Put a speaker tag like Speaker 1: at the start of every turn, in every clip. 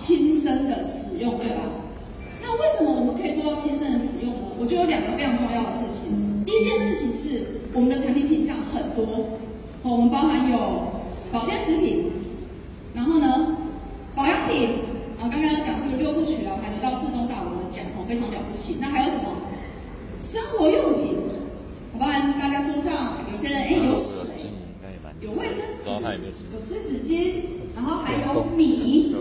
Speaker 1: 亲身的使用，对吧？那为什么我们可以做到亲身的使用呢？我就有两个非常重要的事情。第一件事情是我们的产品品项很多，哦，我们包含有保健食品，然后呢，保养品，啊，刚刚讲到六部曲啊，还能到至中大文的奖，哦，非常了不起。那还有什么？生活用品，包含大家桌上有些人，哎，有水，有卫生纸，有湿纸巾，然后还有米。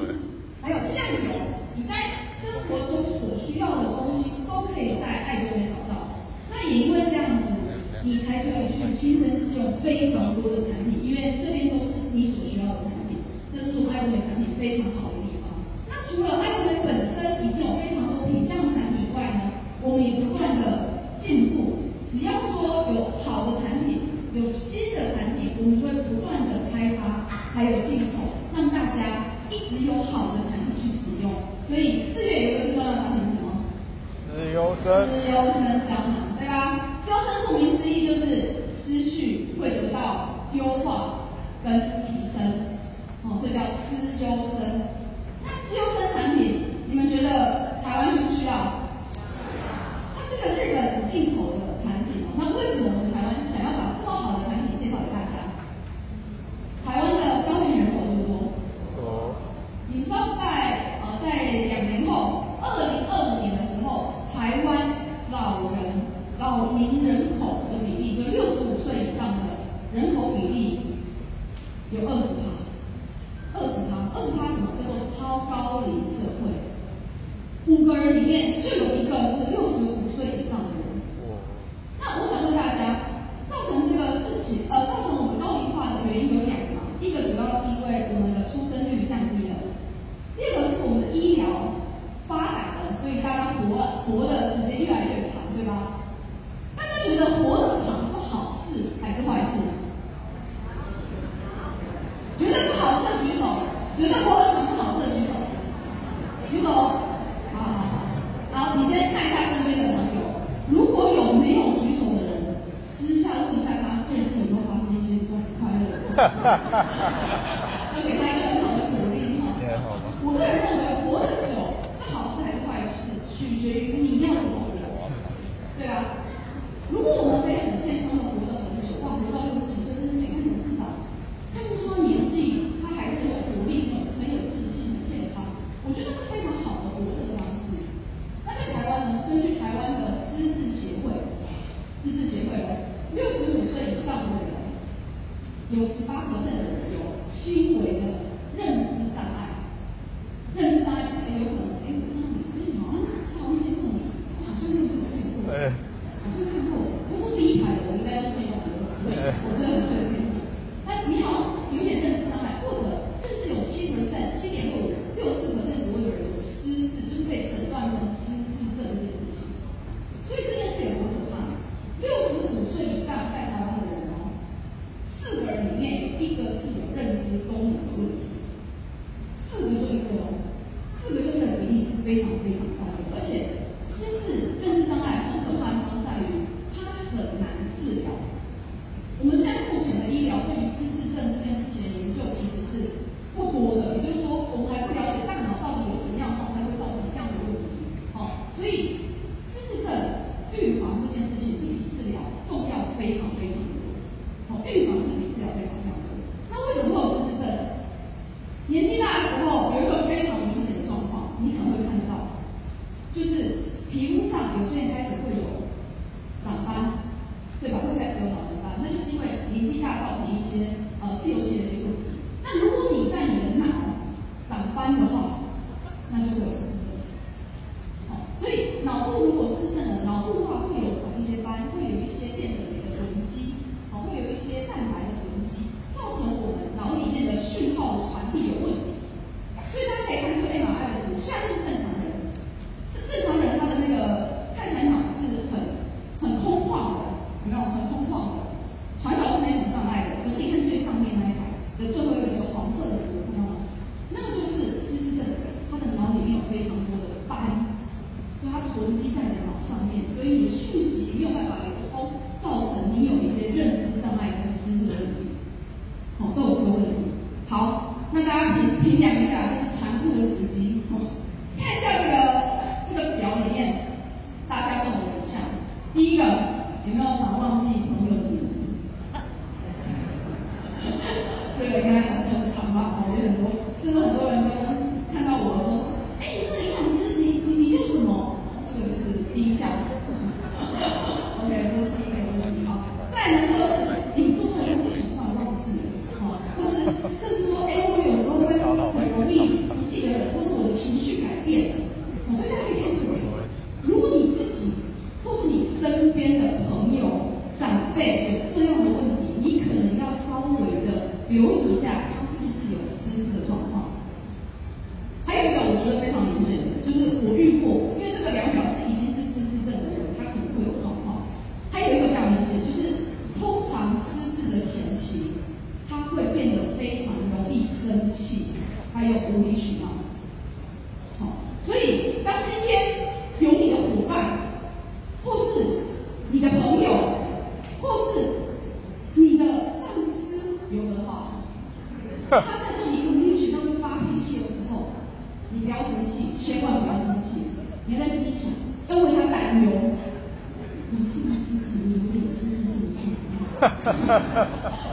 Speaker 1: 还有酱油你在生活中所需要的东西都可以在爱这边找到那也因为这样子你才可以去亲身试用非常多的产品因为这边都是有四个中的比例是非常非常。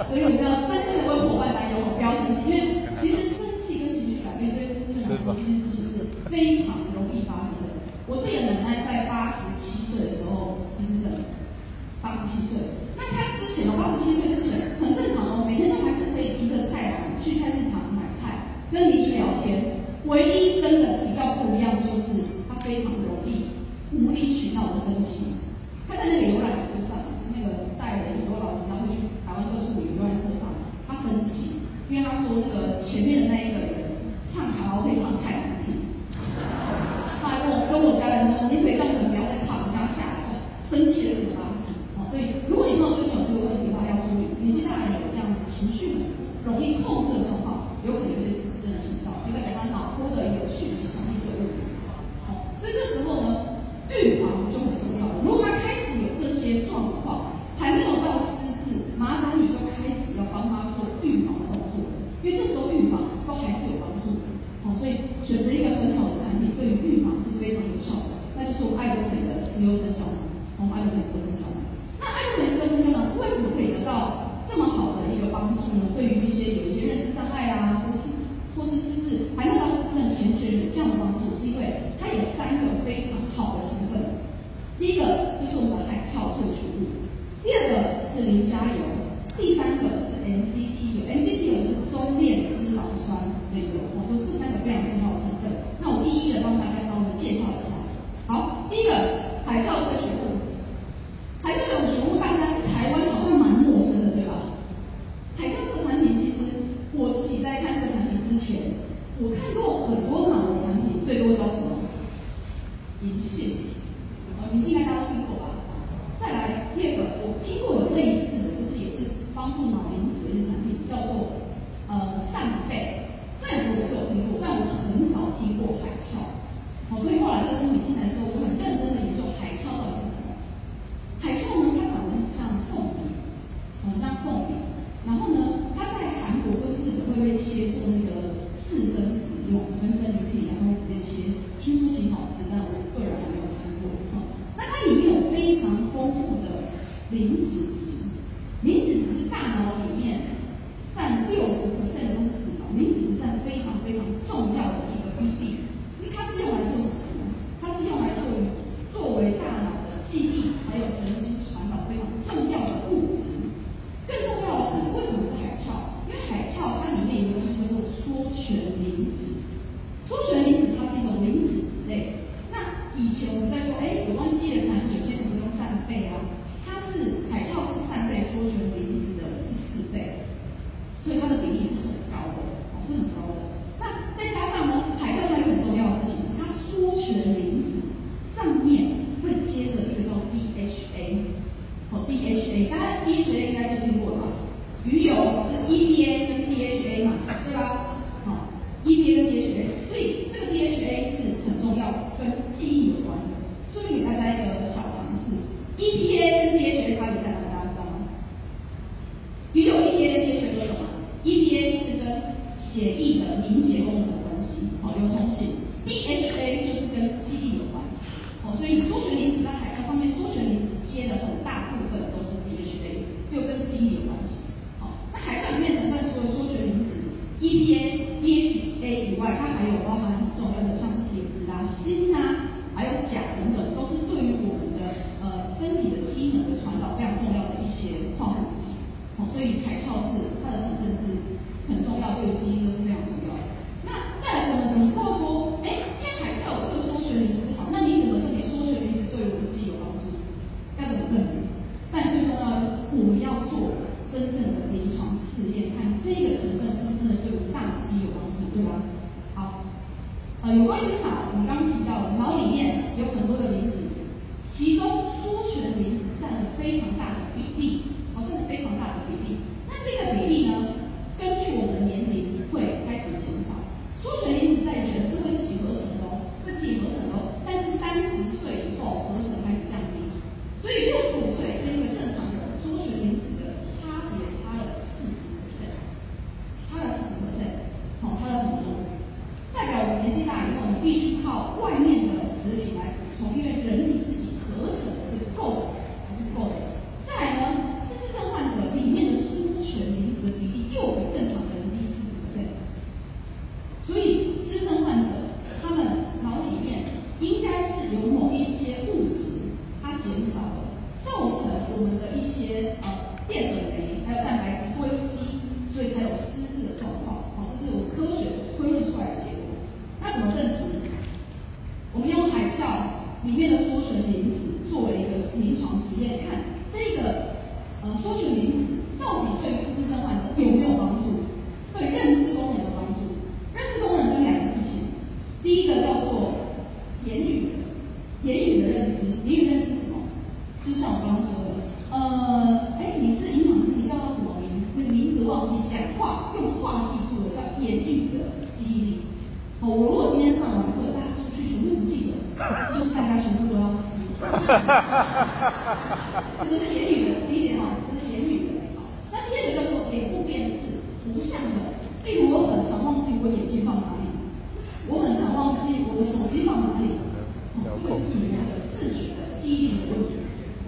Speaker 1: 所以我们嗯，对于一些有一些认知障碍啊，或是或是甚至还有当部分前期人这样的帮助，是因为它有三个非常好的成分。第一个就是我们的海鞘萃取物，第二个是磷虾油，第三个。people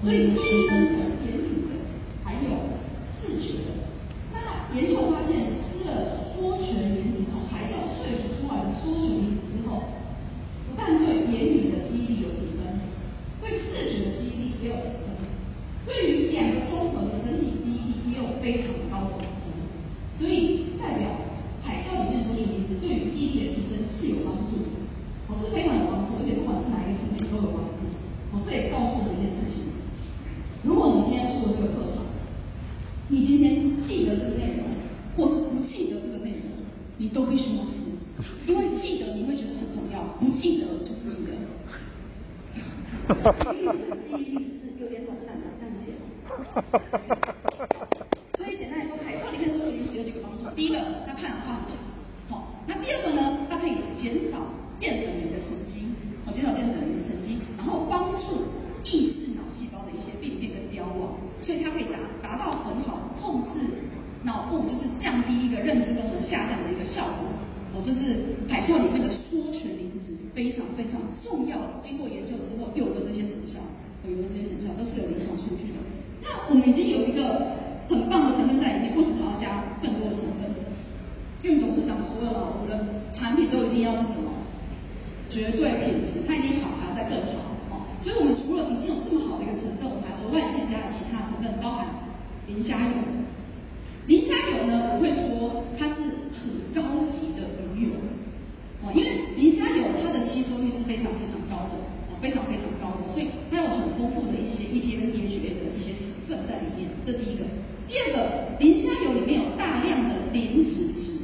Speaker 1: 所以记忆分成言语的，还有视觉的。那研究发现，吃了缩醛离子从海鞘萃取出来的缩醛离子之后，不但对言语的记忆力有提升，对视觉的记忆力也有提升，对于两个综合的整体记忆力也有非常高的提升。所以代表。海鞘里面的缩醛离子对于记忆力的提升是有帮助的，哦，是非常有帮助，而且不管是哪一个层面都有帮助。哦，这也告诉我们一件事情：如果你今天出了这个课堂，你今天记得这个内容，或是不记得这个内容，你都必须要试，因为记得你会觉得很重要，不记得就是你的。记忆力是有点短暂的，这样理解吗？所以简单来说，海鞘里面的缩醛离子有几个帮助，第一个。抗氧化很强，好，那第二个呢？它可以减少淀粉酶的沉积，好，减少淀粉酶的沉积，然后帮助抑制脑细胞的一些病变跟凋亡，所以它可以达达到很好控制脑部，就是降低一个认知功能下降的一个效果。哦，这是海啸里面的非常重要，经过研究之后有的这些成效，有的这些成效都是有临床数据的。那我们已经有一个很棒的成分在里面，为什么还要加更多的成分？因为董事长说了嘛，我们的产品都一定要是什么？绝对品质，它一定好，还要再更好哦。所以我们除了已经有这么好的一个成分，我们还额外添加了其他成分，包含磷虾油。磷虾油呢，我会说它是很高级的鱼油哦，因为磷虾油它的吸收率是非常非常高的哦，非常非常高的，所以它有很丰富的一些 EPA 跟 DHA 的一些成分在里面，这第一个。第二个，磷虾油里面有大量的磷脂质。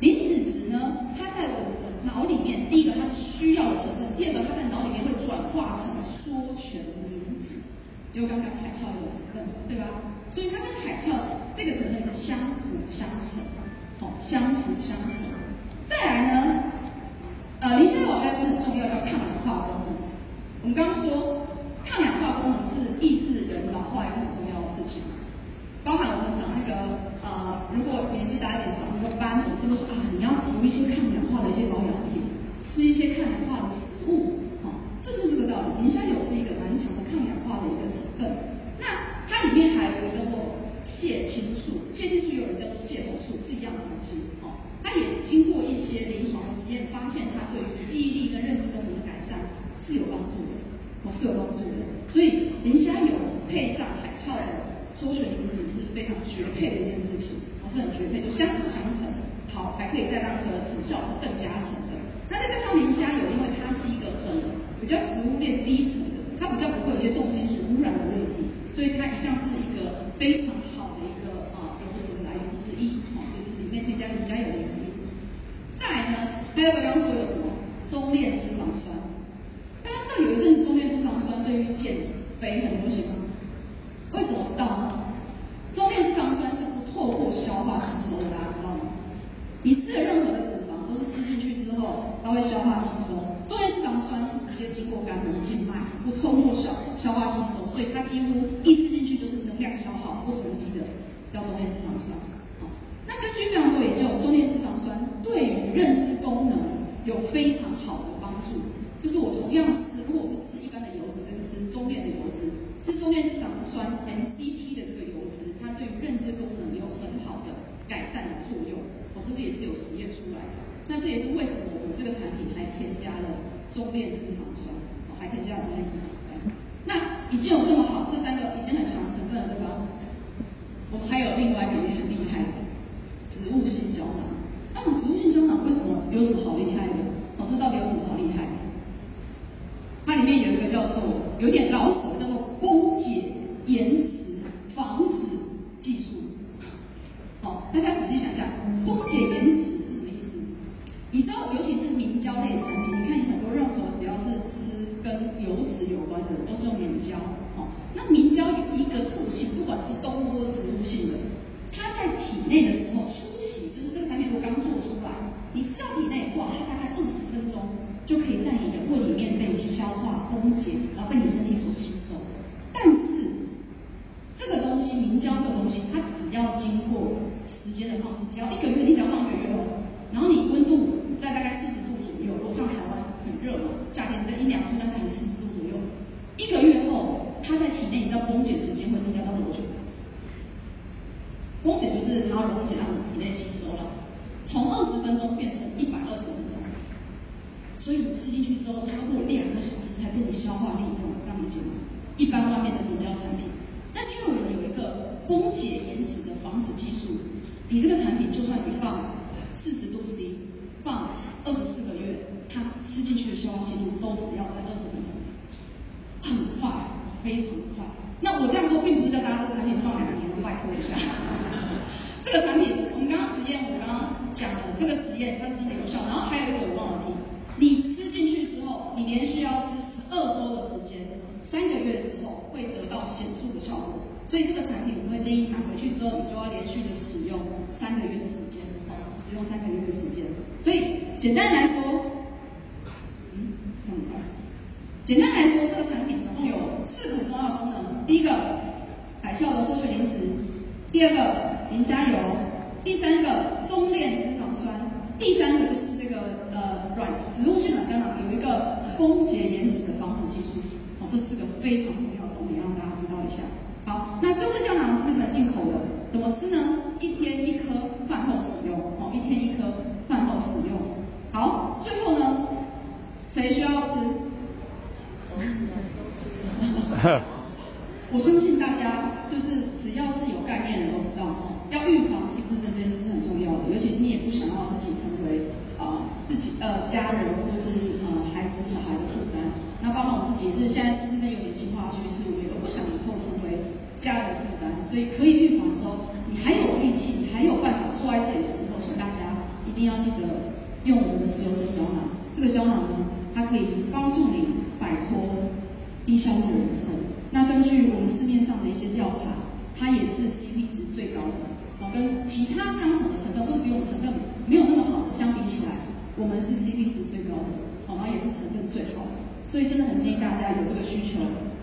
Speaker 1: 磷脂质呢，它在我们的脑里面，第一个它是需要的成分，第二个它在脑里面会转化成缩醛磷脂，就刚刚海鞘有成分，对吧？所以它跟海鞘这个成分是相辅相成，好，相辅相成。再来呢，呃，磷虾油还有一个很重要叫抗氧化功能。我们刚刚说抗氧化功能是抑制人老化一个很重要的事情。包含我们讲那个呃，如果年纪大一点，长那个斑，总是不是说啊，你要涂一些抗氧化的一些保养品，吃一些抗氧化的食物，好、哦，这就是这个道理。磷虾油是一个蛮强的抗氧化的一个成分。那它里面还有一个叫做蟹青素，蟹青素有人叫做蟹红素，是一样的东西。哦，它也经过一些临床实验，发现它对于记忆力跟认知功能的改善是有帮助的，我，是有帮助的。所以磷虾油配上海菜的。缩水离子是非常绝配的一件事情，我，是很绝配，就相辅相成，好，还可以再让它的成效是更加成的。那再加上磷虾油，因为它是一个很比较食物链低层的，它比较不会有一些重金属污染的问题，所以它一向是一个非常好的一个啊油脂来源之一，哦，所以是里面添加磷虾油的原因。再来呢，还有个刚刚说有什么中链脂肪酸，大家知道有一阵子中链脂肪酸对于减肥很流行吗？为什么知道呢？中链脂肪酸是不透过消化吸收的，大家知道吗？你吃的任何的脂肪都是吃进去之后，它会消化吸收。中链脂肪酸是直接经过肝门静脉，不通过消消化吸收，所以它几乎一吃进去就是能量消耗不囤积的，叫中链脂肪酸。那根据非常多研究，中链脂肪酸对于认知功能有非常好的帮助。就是我同样吃，如果是吃一般的油脂跟吃中链的油脂，吃中链脂肪酸 MCT 的这个油脂，它对于认知功能有很好的改善的作用。我、这个也是有实验出来的。那这也是为什么我们这个产品还添加了中链脂肪酸，哦、还已经有这么好，这三个已经很强的成分了，对吧？我们还有另外一个也很厉害的植物性胶囊。那么植物性胶囊为什么有什么好厉害的？哦，这到底有什么好厉害？它里面有一个叫做有点老手，叫做崩解延迟防止技术。好，大家仔细想想，崩解延迟是什么意思？你知道，尤其是明胶类产品，你看很多任何只要是吃跟油脂有关的，都是用明胶。好，那明胶有一个特性，不管是动物或植物性的，它在体内的时候初期，就是这个产品如果刚做出来，你吃到体内，哇，它大概二十分钟就可以在你的胃里面被消化崩解，然后被你身体所吸收。但是这个东西明胶这个东西，它只要经过时间的放置，只要一个月，你只要放一个月哦，然后你温度在大概四十度左右，如果像台湾很热嘛，夏天在阴凉处，大概有四十度左右，一个月后，它在体内你知道崩解时间会增加到多久？就是它溶解让你体内吸收了，从二十分钟变成一百二十分钟。所以你吃进去之后，超过两个小时才被你消化利用，这样理解吗？一般外面的明胶产品，但是因为我们有一个崩解延迟的防止技术，比这个产品就算你放四十度 C，放二十四个月，它吃进去的消化速度都只要在二十分钟，很快，非常快。那我这样说，并不是叫大家这个产品放两年，拜托一下。这个产品，我们刚刚实验，我刚刚讲验，它是真的有效。然后还有一个我忘了提。你吃进去之后，你连续要吃十二周的时间，三个月之后会得到显著的效果。所以这个产品我会建议买回去之后，你就要连续的使用三个月的时间，哦，使用三个月的时间。所以简单来说，嗯，很快。简单来说，这个产品总共有四个很重要的功能。第一个，百效的缩水灵脂；第二个，磷虾油；第三个，中链脂第三个就是。这个呃软植物性软胶囊有一个崩解延迟的防腐技术，哦，这是个非常重要的重点，让大家知道一下。好，那这个胶囊是日本进口的，怎么吃呢？一天一颗，饭后使用，哦，一天一颗，饭后使用。好，最后呢，谁需要吃？我相信大家就是只要是有概念的人都知道，要预防失智症这件事是很重要的，尤其是你也不想要自己成为。啊，自己呃家人或是呃孩子小孩的负担，那包括我自己是现在是真的有点进化趋势，我也都不想以后成为家人负担，所以可以预防的时候，你还有力气，你还有办法坐在这里的时候，请大家一定要记得用我们的石油酸胶囊。这个胶囊呢，它可以帮助你摆脱低消费的人生。那根据我们市面上的一些调查，它也是 CP 值最高的。哦，跟其他相同的成分或者比我们成分没有那么好的相比起来，我们是 CP 值最高的，好，然后也是成分最好的，所以真的很建议大家有这个需求，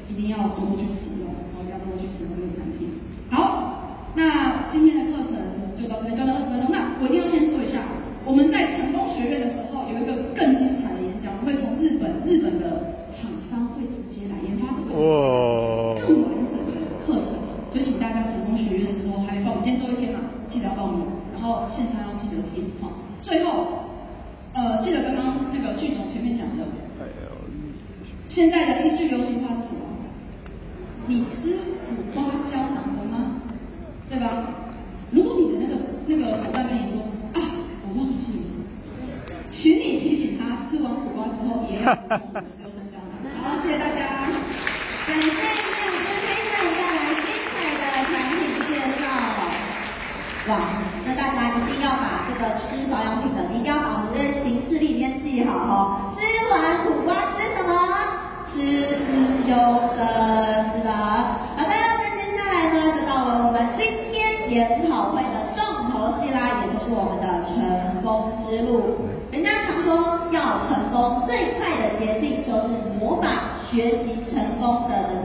Speaker 1: 一定要多多去使用，然后要多多去使用这个产品。好，那今天的课程就到这边，短短二十分钟。那我一定要先说一下，我们在成功学院的时候有一个更精彩的演讲，我们会从日本日本的厂商会直接来研发这个更完整的课程，所以请大家成功学院的时候还报，我们今天最后一天嘛，记得要报名，然后现场要记得听好。最后，呃，记得刚刚那个剧总前面讲的，现在的一句流行话是什么？你吃苦瓜胶囊了吗？对吧？如果你的那个那个伙伴跟你说啊，我忘记了，请你提醒他吃完苦瓜之后也要 补充我们的石油酸胶囊。好，谢谢大家。
Speaker 2: 感谢谢我们黑粉带来精彩的产品介绍。哇。那大家一定要把这个吃保养品的，一定要把我们这些行事历里面记好哦。吃完苦瓜吃什么？吃资优生，是的。好的，那接下来呢，就到了我们今天研讨会的重头戏啦，也就是我们的成功之路。人家常说要成功，最快的捷径就是模仿学习成功者的